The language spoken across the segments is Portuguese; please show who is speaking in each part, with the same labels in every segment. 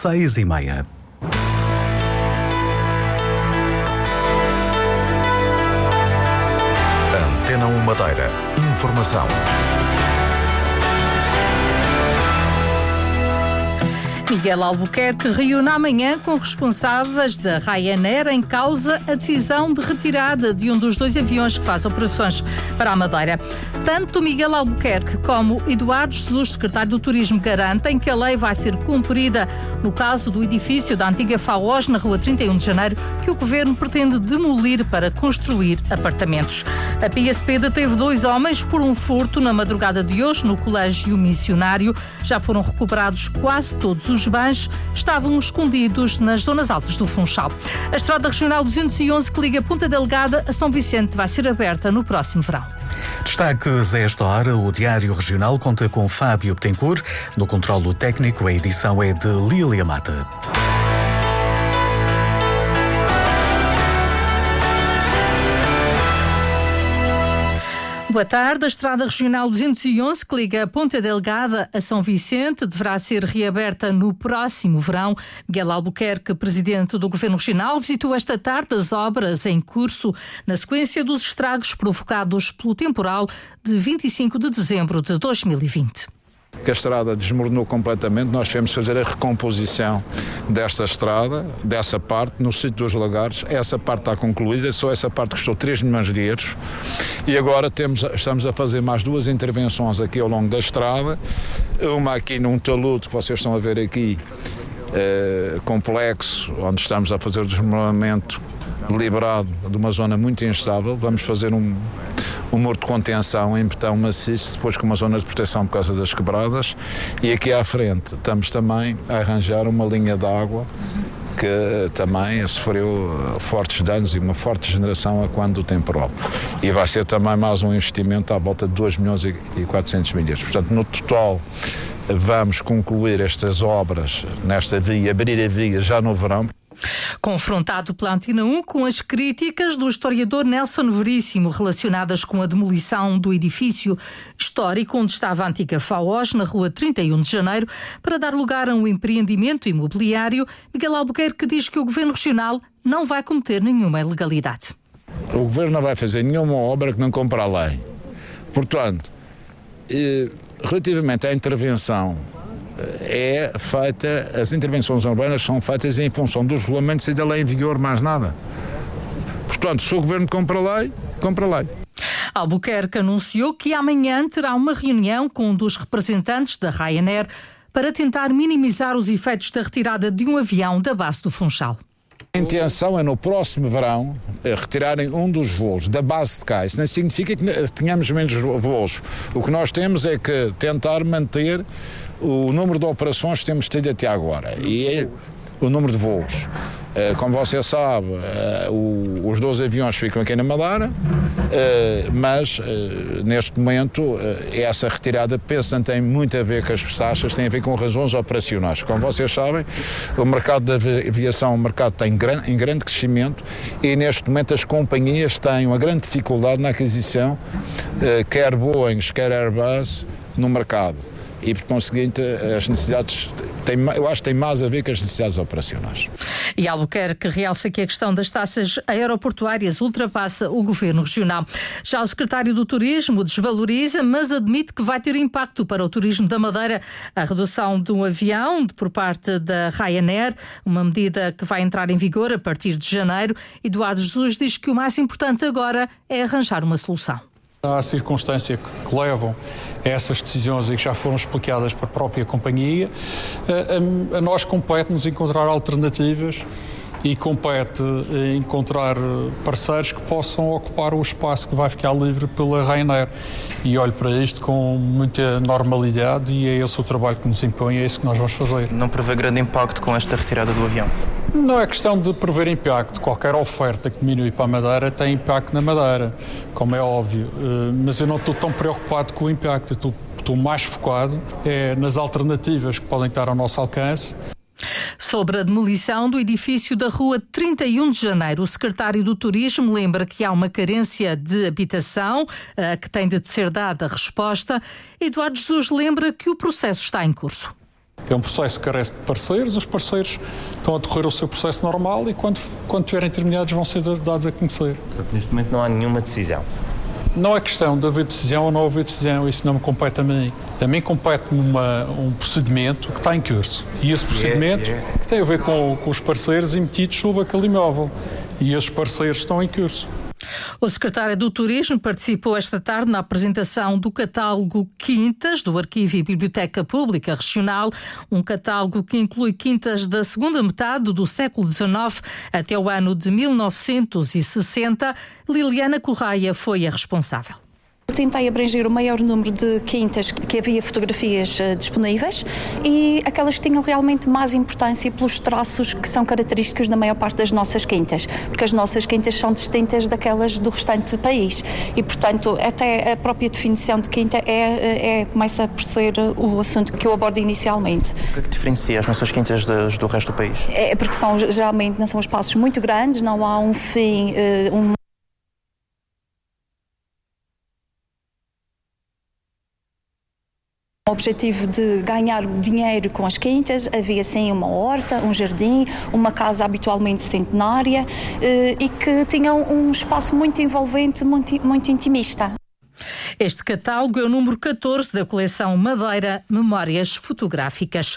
Speaker 1: seis e meia. Antena 1 Madeira. Informação.
Speaker 2: Miguel Albuquerque reúne amanhã com responsáveis da Ryanair em causa a decisão de retirada de um dos dois aviões que faz operações para a Madeira. Tanto Miguel Albuquerque como Eduardo Jesus, secretário do Turismo, garantem que a lei vai ser cumprida no caso do edifício da antiga FAOS na rua 31 de janeiro, que o governo pretende demolir para construir apartamentos. A PSP deteve dois homens por um furto na madrugada de hoje no Colégio Missionário. Já foram recuperados quase todos os os bens estavam escondidos nas zonas altas do Funchal. A Estrada Regional 211 que liga Ponta Delgada a São Vicente vai ser aberta no próximo verão.
Speaker 1: Destaques a esta hora, o Diário Regional conta com Fábio Betancourt. No controlo técnico, a edição é de Lília Mata.
Speaker 2: Boa tarde. A Estrada Regional 211, que liga Ponta Delgada a São Vicente, deverá ser reaberta no próximo verão. Miguel Albuquerque, presidente do Governo Regional, visitou esta tarde as obras em curso na sequência dos estragos provocados pelo temporal de 25 de dezembro de 2020
Speaker 3: que a estrada desmoronou completamente. Nós tivemos fazer a recomposição desta estrada, dessa parte, no sítio dos lagares. Essa parte está concluída, só essa parte custou 3 milhões de euros. E agora temos, estamos a fazer mais duas intervenções aqui ao longo da estrada. Uma aqui num talude que vocês estão a ver aqui, eh, complexo, onde estamos a fazer o desmoronamento liberado de uma zona muito instável. Vamos fazer um, um muro de contenção em betão maciço, depois com uma zona de proteção por causa das quebradas. E aqui à frente estamos também a arranjar uma linha de água que também sofreu fortes danos e uma forte generação a quando do temporal. E vai ser também mais um investimento à volta de 2 milhões e 400 milhas. Portanto, no total, vamos concluir estas obras nesta via, abrir a via já no verão.
Speaker 2: Confrontado pela Antena 1 com as críticas do historiador Nelson Veríssimo relacionadas com a demolição do edifício histórico onde estava a antiga FAOS, na rua 31 de janeiro, para dar lugar a um empreendimento imobiliário, Miguel Albuquerque diz que o governo regional não vai cometer nenhuma ilegalidade.
Speaker 3: O governo não vai fazer nenhuma obra que não compre a lei. Portanto, eh, relativamente à intervenção é feita, as intervenções urbanas são feitas em função dos regulamentos e da lei em vigor, mais nada. Portanto, se o governo compra a lei, compra a lei.
Speaker 2: Albuquerque anunciou que amanhã terá uma reunião com um dos representantes da Ryanair para tentar minimizar os efeitos da retirada de um avião da base do Funchal.
Speaker 3: A intenção é no próximo verão eh, retirarem um dos voos da base de cá. Isso não significa que tenhamos menos voos. O que nós temos é que tentar manter o número de operações que temos tido até agora. E é o número de voos. Uh, como você sabe, o, os 12 aviões ficam aqui na Madeira, uh, mas neste momento essa retirada penso não tem muito a ver com as taxas, tem a ver com razões operacionais. Como vocês sabem, o mercado da aviação um mercado tem em grande crescimento e neste momento as companhias têm uma grande dificuldade na aquisição, quer Boeing, quer Airbus, no mercado e, por conseguinte, as necessidades, têm, eu acho que tem mais a ver com as necessidades operacionais.
Speaker 2: E Albuquerque realça que a questão das taxas aeroportuárias ultrapassa o governo regional. Já o secretário do Turismo desvaloriza, mas admite que vai ter impacto para o turismo da Madeira a redução de um avião por parte da Ryanair, uma medida que vai entrar em vigor a partir de janeiro. Eduardo Jesus diz que o mais importante agora é arranjar uma solução.
Speaker 4: Há circunstâncias que levam a essas decisões e que já foram explicadas para a própria companhia. A, a, nós compete-nos encontrar alternativas e compete encontrar parceiros que possam ocupar o espaço que vai ficar livre pela Ryanair. E olho para isto com muita normalidade e é esse o trabalho que nos impõe, é isso que nós vamos fazer.
Speaker 5: Não prevê grande impacto com esta retirada do avião?
Speaker 4: Não é questão de prever impacto. Qualquer oferta que diminui para a Madeira tem impacto na Madeira, como é óbvio. Eh, mas eu não estou tão preocupado com o impacto. Estou, estou mais focado é, nas alternativas que podem estar ao nosso alcance.
Speaker 2: Sobre a demolição do edifício da Rua 31 de Janeiro, o secretário do Turismo lembra que há uma carência de habitação, a que tem de ser dada resposta. Eduardo Jesus lembra que o processo está em curso.
Speaker 4: É um processo que carece de parceiros, os parceiros estão a decorrer o seu processo normal e quando, quando tiverem terminados vão ser dados a conhecer.
Speaker 5: Portanto, neste momento não há nenhuma decisão.
Speaker 4: Não é questão de haver decisão ou não haver decisão, isso não me compete a mim. A mim compete-me um procedimento que está em curso. E esse procedimento yeah, yeah. que tem a ver com, com os parceiros emitidos sobre aquele imóvel. E esses parceiros estão em curso.
Speaker 2: O secretário do Turismo participou esta tarde na apresentação do catálogo Quintas do Arquivo e Biblioteca Pública Regional, um catálogo que inclui quintas da segunda metade do século XIX até o ano de 1960. Liliana Correia foi a responsável.
Speaker 6: Tentei abranger o maior número de quintas que havia fotografias uh, disponíveis e aquelas que tinham realmente mais importância pelos traços que são característicos da maior parte das nossas quintas, porque as nossas quintas são distintas daquelas do restante do país e, portanto, até a própria definição de quinta é, é, é começa por ser o assunto que eu abordo inicialmente.
Speaker 5: O que é que diferencia as nossas quintas das, do resto do país?
Speaker 6: É porque são geralmente não são espaços muito grandes, não há um fim, uh, um o objetivo de ganhar dinheiro com as quintas, havia sim uma horta, um jardim, uma casa habitualmente centenária eh, e que tinham um espaço muito envolvente, muito, muito intimista.
Speaker 2: Este catálogo é o número 14 da coleção Madeira Memórias Fotográficas.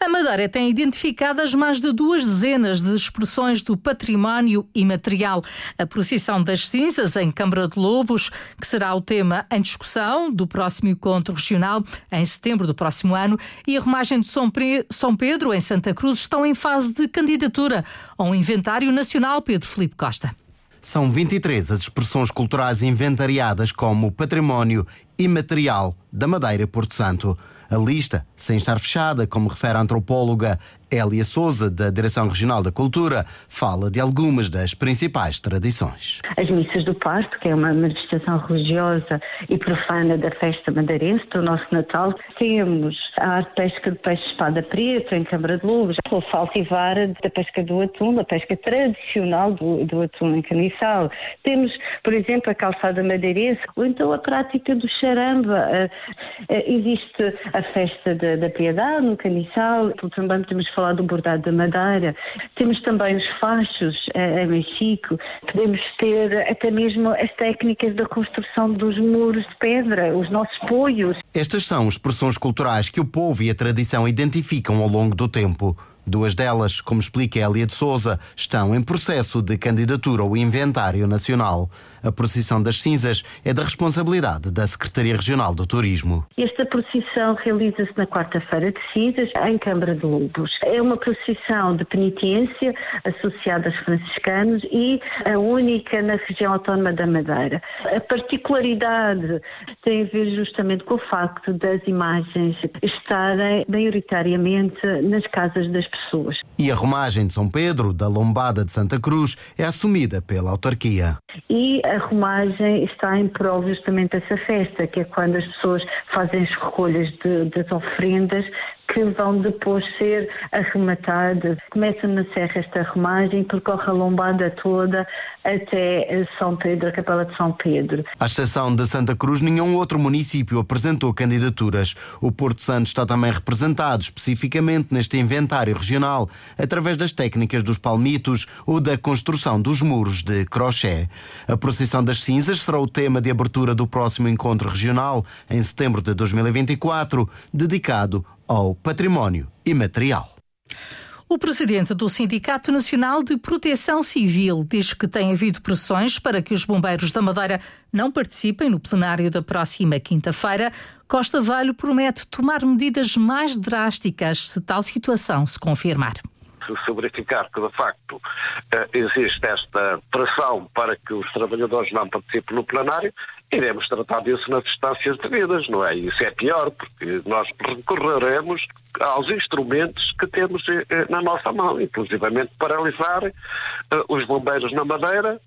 Speaker 2: A Madeira tem identificadas mais de duas dezenas de expressões do património imaterial. A procissão das cinzas em Câmara de Lobos, que será o tema em discussão do próximo encontro regional em setembro do próximo ano, e a romagem de São Pedro em Santa Cruz estão em fase de candidatura ao Inventário Nacional Pedro Felipe Costa.
Speaker 7: São 23 as expressões culturais inventariadas como património imaterial da Madeira Porto Santo. A lista, sem estar fechada, como refere a antropóloga Elia Souza, da Direção Regional da Cultura, fala de algumas das principais tradições.
Speaker 8: As missas do parto, que é uma manifestação religiosa e profana da festa madeirense, do nosso Natal. Temos a arte pesca de peixe-espada preto em Câmara de Lugos, o faltivar da pesca do atum, da pesca tradicional do, do atum em Caniçal. Temos, por exemplo, a calçada madeirense, ou então a prática do charamba. Existe a festa da, da piedade no Caniçal, também temos falar do bordado da madeira. Temos também os fachos eh, em Mexico. Podemos ter até mesmo as técnicas da construção dos muros de pedra, os nossos poios.
Speaker 7: Estas são expressões culturais que o povo e a tradição identificam ao longo do tempo. Duas delas, como explica Elia de Souza, estão em processo de candidatura ao Inventário Nacional. A procissão das cinzas é da responsabilidade da Secretaria Regional do Turismo.
Speaker 8: Esta procissão realiza-se na quarta-feira de cinzas, em Câmara de Lobos. É uma procissão de penitência associada aos franciscanos e a única na região autónoma da Madeira. A particularidade tem a ver justamente com o facto das imagens estarem maioritariamente nas casas das pessoas.
Speaker 7: E a romagem de São Pedro, da Lombada de Santa Cruz, é assumida pela autarquia.
Speaker 8: E a romagem está em prol justamente dessa festa, que é quando as pessoas fazem as recolhas de, das ofrendas que vão depois ser arrematadas. Começa na Serra esta remagem, percorre a lombada toda até São Pedro, a Capela de São Pedro.
Speaker 7: À exceção de Santa Cruz, nenhum outro município apresentou candidaturas. O Porto Santo está também representado especificamente neste inventário regional, através das técnicas dos palmitos ou da construção dos muros de crochê. A procissão das cinzas será o tema de abertura do próximo encontro regional, em setembro de 2024, dedicado ao património imaterial.
Speaker 2: O presidente do Sindicato Nacional de Proteção Civil diz que tem havido pressões para que os bombeiros da Madeira não participem no plenário da próxima quinta-feira. Costa Velho promete tomar medidas mais drásticas se tal situação se confirmar
Speaker 9: se verificar que de facto eh, existe esta pressão para que os trabalhadores não participem no plenário, iremos tratar disso nas instâncias devidas, não é? Isso é pior, porque nós recorreremos aos instrumentos que temos eh, eh, na nossa mão, inclusivamente paralisar os bombeiros na Madeira,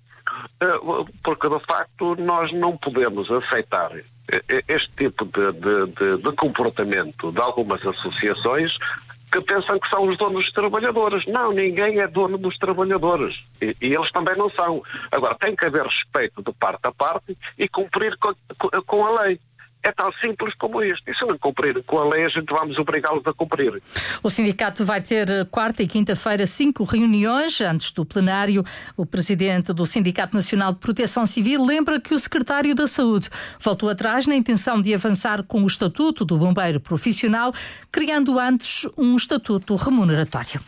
Speaker 9: porque de facto nós não podemos aceitar este tipo de, de, de, de comportamento de algumas associações que pensam que são os donos dos trabalhadores. Não, ninguém é dono dos trabalhadores. E, e eles também não são. Agora, tem que haver respeito de parte a parte e cumprir com, com a lei. É tão simples como isto. E se não cumprir com a lei, a gente vamos obrigá-los a cumprir.
Speaker 2: O sindicato vai ter quarta e quinta-feira cinco reuniões antes do plenário. O presidente do Sindicato Nacional de Proteção Civil lembra que o secretário da Saúde voltou atrás na intenção de avançar com o estatuto do bombeiro profissional, criando antes um estatuto remuneratório.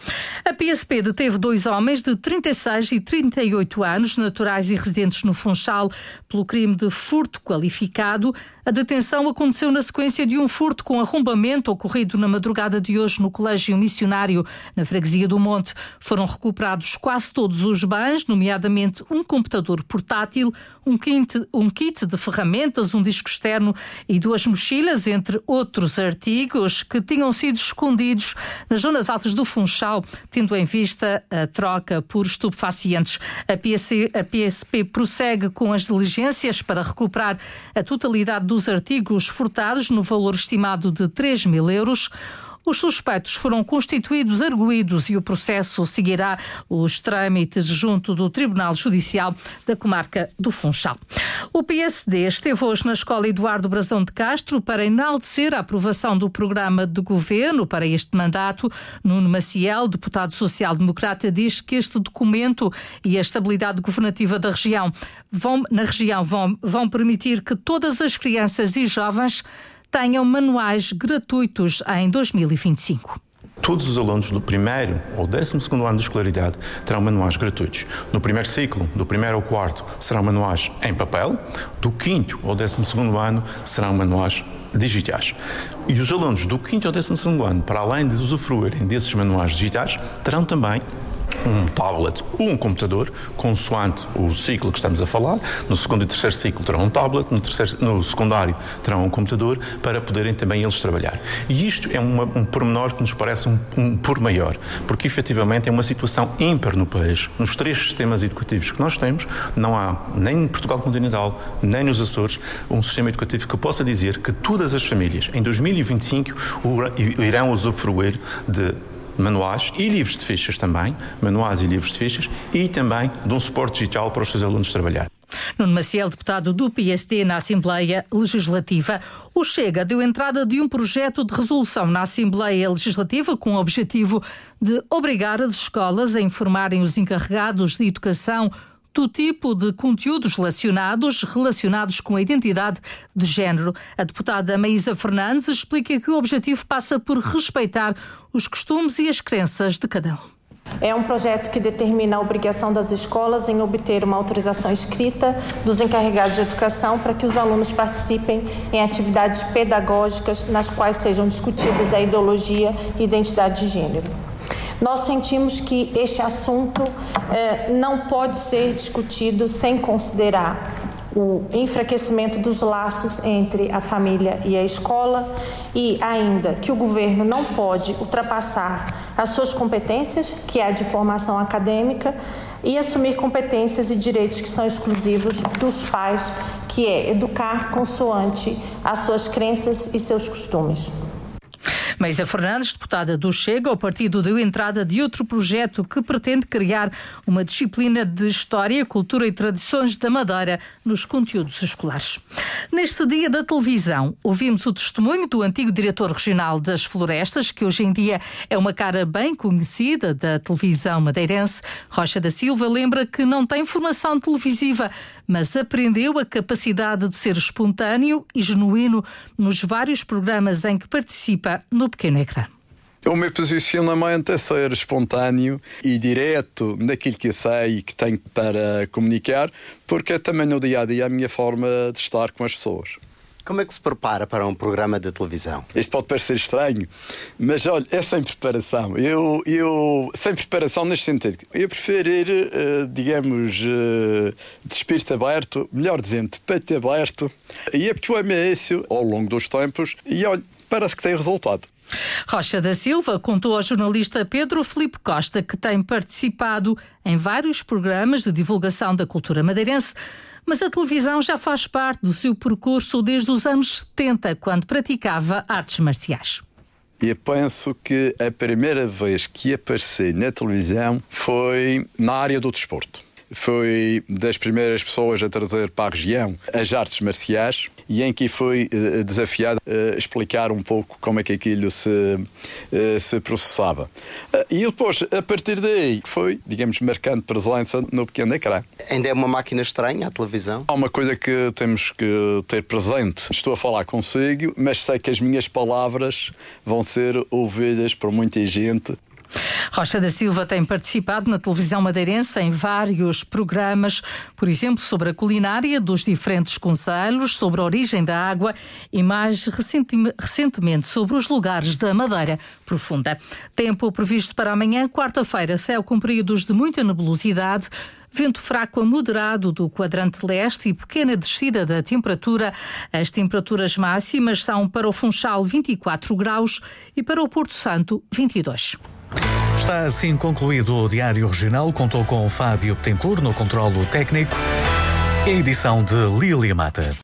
Speaker 2: A PSP deteve dois homens de 36 e 38 anos, naturais e residentes no Funchal, pelo crime de furto qualificado. A detenção aconteceu na sequência de um furto com arrombamento ocorrido na madrugada de hoje no Colégio Missionário, na Freguesia do Monte. Foram recuperados quase todos os bens, nomeadamente um computador portátil, um kit, um kit de ferramentas, um disco externo e duas mochilas, entre outros artigos que tinham sido escondidos nas zonas altas do Funchal, tendo em vista a troca por estupefacientes. A, PSP prossegue com as diligências para recuperar a totalidade dos dos artigos furtados no valor estimado de 3 mil euros. Os suspeitos foram constituídos arguídos e o processo seguirá os trâmites junto do Tribunal Judicial da Comarca do Funchal. O PSD esteve hoje na Escola Eduardo Brazão de Castro para enaltecer a aprovação do programa de governo para este mandato. Nuno Maciel, deputado social-democrata, diz que este documento e a estabilidade governativa da região vão, na região vão, vão permitir que todas as crianças e jovens tenham manuais gratuitos em 2025.
Speaker 10: Todos os alunos do primeiro ou décimo segundo ano de escolaridade terão manuais gratuitos. No primeiro ciclo, do primeiro ao quarto, serão manuais em papel. Do quinto ao décimo segundo ano, serão manuais digitais. E os alunos do quinto ao décimo segundo ano, para além de usufruírem desses manuais digitais, terão também um tablet ou um computador, consoante o ciclo que estamos a falar. No segundo e terceiro ciclo terão um tablet, no, terceiro, no secundário terão um computador para poderem também eles trabalhar. E isto é uma, um pormenor que nos parece um, um por maior, porque efetivamente é uma situação ímpar no país. Nos três sistemas educativos que nós temos, não há nem em Portugal continental, nem nos Açores, um sistema educativo que possa dizer que todas as famílias em 2025 irão usufruir de manuais e livros de fichas também, manuais e livros de fichas, e também de um suporte digital para os seus alunos trabalhar.
Speaker 2: Nuno Maciel, deputado do PSD na Assembleia Legislativa, o Chega deu entrada de um projeto de resolução na Assembleia Legislativa com o objetivo de obrigar as escolas a informarem os encarregados de educação do tipo de conteúdos relacionados, relacionados com a identidade de género. A deputada Maísa Fernandes explica que o objetivo passa por respeitar os costumes e as crenças de cada um.
Speaker 11: É um projeto que determina a obrigação das escolas em obter uma autorização escrita dos encarregados de educação para que os alunos participem em atividades pedagógicas nas quais sejam discutidas a ideologia e identidade de gênero. Nós sentimos que este assunto eh, não pode ser discutido sem considerar o enfraquecimento dos laços entre a família e a escola e ainda que o governo não pode ultrapassar as suas competências, que é a de formação acadêmica, e assumir competências e direitos que são exclusivos dos pais, que é educar consoante as suas crenças e seus costumes.
Speaker 2: Meisa Fernandes, deputada do Chega, o partido deu entrada de outro projeto que pretende criar uma disciplina de História, Cultura e Tradições da Madeira nos conteúdos escolares. Neste dia da televisão, ouvimos o testemunho do antigo diretor regional das Florestas, que hoje em dia é uma cara bem conhecida da televisão madeirense. Rocha da Silva lembra que não tem formação televisiva, mas aprendeu a capacidade de ser espontâneo e genuíno nos vários programas em que participa no pequeno ecrã.
Speaker 12: O meu posicionamento é ser espontâneo e direto naquilo que sei e que tenho para comunicar, porque é também no dia a dia a minha forma de estar com as pessoas.
Speaker 7: Como é que se prepara para um programa de televisão?
Speaker 12: Isto pode parecer estranho, mas olha, é sem preparação. Eu, eu sem preparação neste sentido. Eu prefiro ir, uh, digamos, uh, de espírito aberto, melhor dizendo, de peito aberto, e habituei-me a isso ao longo dos tempos e olha, parece que tem resultado.
Speaker 2: Rocha da Silva contou ao jornalista Pedro Felipe Costa que tem participado em vários programas de divulgação da cultura madeirense mas a televisão já faz parte do seu percurso desde os anos 70, quando praticava artes marciais.
Speaker 12: E penso que a primeira vez que apareci na televisão foi na área do desporto. Foi das primeiras pessoas a trazer para a região as artes marciais e em que foi uh, desafiado a explicar um pouco como é que aquilo se, uh, se processava. e depois, a partir daí, foi, digamos, marcando presença no pequeno ecrã.
Speaker 7: Ainda é uma máquina estranha a televisão?
Speaker 12: Há uma coisa que temos que ter presente. Estou a falar consigo, mas sei que as minhas palavras vão ser ouvidas por muita gente.
Speaker 2: Rocha da Silva tem participado na televisão madeirense em vários programas, por exemplo, sobre a culinária dos diferentes conselhos, sobre a origem da água e mais recentemente sobre os lugares da Madeira Profunda. Tempo previsto para amanhã, quarta-feira, céu com períodos de muita nebulosidade. Vento fraco a moderado do quadrante leste e pequena descida da temperatura. As temperaturas máximas são para o Funchal 24 graus e para o Porto Santo 22.
Speaker 1: Está assim concluído o Diário Regional. Contou com Fábio Petencourt no controlo técnico. A edição de Lília Mata.